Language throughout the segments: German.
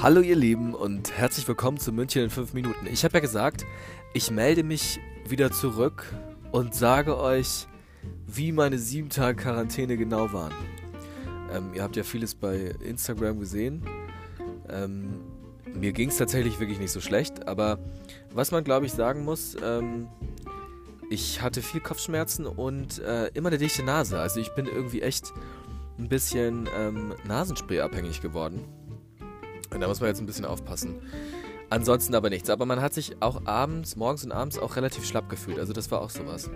Hallo ihr Lieben und herzlich willkommen zu München in 5 Minuten. Ich habe ja gesagt, ich melde mich wieder zurück und sage euch, wie meine 7 Tage Quarantäne genau waren. Ähm, ihr habt ja vieles bei Instagram gesehen. Ähm, mir ging es tatsächlich wirklich nicht so schlecht, aber was man glaube ich sagen muss, ähm, ich hatte viel Kopfschmerzen und äh, immer eine dichte Nase. Also ich bin irgendwie echt ein bisschen ähm, Nasenspray abhängig geworden. Da muss man jetzt ein bisschen aufpassen. Ansonsten aber nichts. Aber man hat sich auch abends, morgens und abends auch relativ schlapp gefühlt. Also das war auch sowas.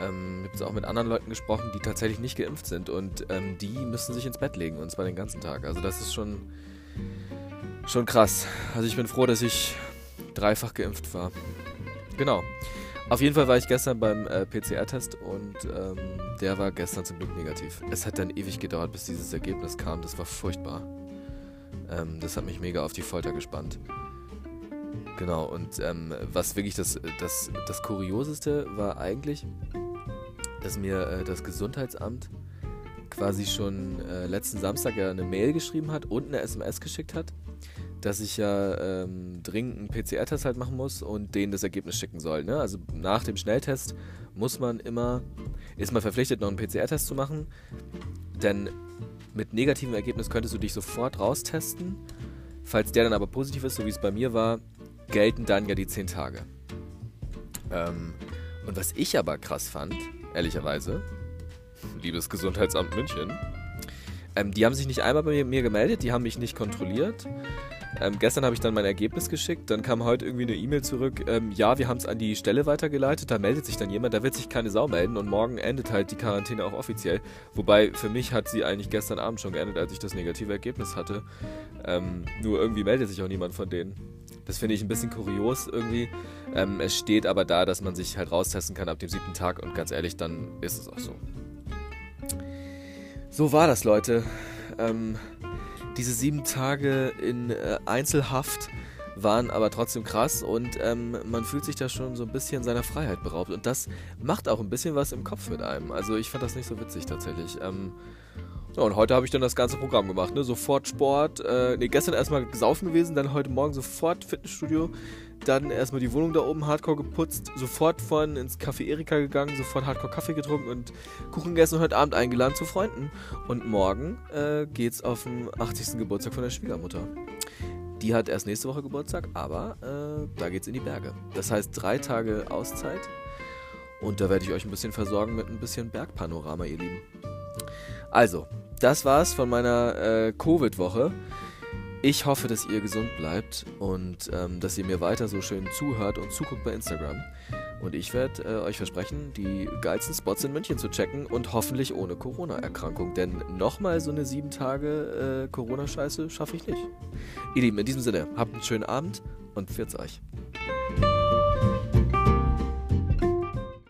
Ähm, ich habe jetzt auch mit anderen Leuten gesprochen, die tatsächlich nicht geimpft sind. Und ähm, die müssen sich ins Bett legen. Und zwar den ganzen Tag. Also das ist schon, schon krass. Also ich bin froh, dass ich dreifach geimpft war. Genau. Auf jeden Fall war ich gestern beim äh, PCR-Test und ähm, der war gestern zum Glück negativ. Es hat dann ewig gedauert, bis dieses Ergebnis kam. Das war furchtbar. Ähm, das hat mich mega auf die Folter gespannt. Genau, und ähm, was wirklich das, das, das Kurioseste war eigentlich, dass mir äh, das Gesundheitsamt quasi schon äh, letzten Samstag ja eine Mail geschrieben hat und eine SMS geschickt hat dass ich ja ähm, dringend einen PCR-Test halt machen muss und denen das Ergebnis schicken soll. Ne? Also nach dem Schnelltest muss man immer, ist man verpflichtet, noch einen PCR-Test zu machen, denn mit negativem Ergebnis könntest du dich sofort raustesten. Falls der dann aber positiv ist, so wie es bei mir war, gelten dann ja die 10 Tage. Ähm, und was ich aber krass fand, ehrlicherweise, liebes Gesundheitsamt München, ähm, die haben sich nicht einmal bei mir gemeldet, die haben mich nicht kontrolliert. Ähm, gestern habe ich dann mein Ergebnis geschickt, dann kam heute irgendwie eine E-Mail zurück, ähm, ja, wir haben es an die Stelle weitergeleitet, da meldet sich dann jemand, da wird sich keine Sau melden und morgen endet halt die Quarantäne auch offiziell. Wobei für mich hat sie eigentlich gestern Abend schon geendet, als ich das negative Ergebnis hatte. Ähm, nur irgendwie meldet sich auch niemand von denen. Das finde ich ein bisschen kurios irgendwie. Ähm, es steht aber da, dass man sich halt raustesten kann ab dem siebten Tag und ganz ehrlich, dann ist es auch so. So war das, Leute. Ähm, diese sieben Tage in äh, Einzelhaft waren aber trotzdem krass und ähm, man fühlt sich da schon so ein bisschen seiner Freiheit beraubt. Und das macht auch ein bisschen was im Kopf mit einem. Also ich fand das nicht so witzig tatsächlich. Ähm, so, und heute habe ich dann das ganze Programm gemacht. Ne? Sofort Sport, äh, nee, gestern erstmal saufen gewesen, dann heute Morgen sofort Fitnessstudio, dann erstmal die Wohnung da oben hardcore geputzt, sofort von ins Café Erika gegangen, sofort hardcore Kaffee getrunken und Kuchen gegessen und heute Abend eingeladen zu Freunden. Und morgen äh, geht's auf den 80. Geburtstag von der Schwiegermutter. Die hat erst nächste Woche Geburtstag, aber äh, da geht's in die Berge. Das heißt drei Tage Auszeit. Und da werde ich euch ein bisschen versorgen mit ein bisschen Bergpanorama, ihr Lieben. Also, das war's von meiner äh, Covid-Woche. Ich hoffe, dass ihr gesund bleibt und ähm, dass ihr mir weiter so schön zuhört und zuguckt bei Instagram. Und ich werde äh, euch versprechen, die geilsten Spots in München zu checken und hoffentlich ohne Corona-Erkrankung. Denn nochmal so eine sieben Tage äh, Corona-Scheiße schaffe ich nicht. Ihr Lieben, in diesem Sinne, habt einen schönen Abend und pfiat's euch.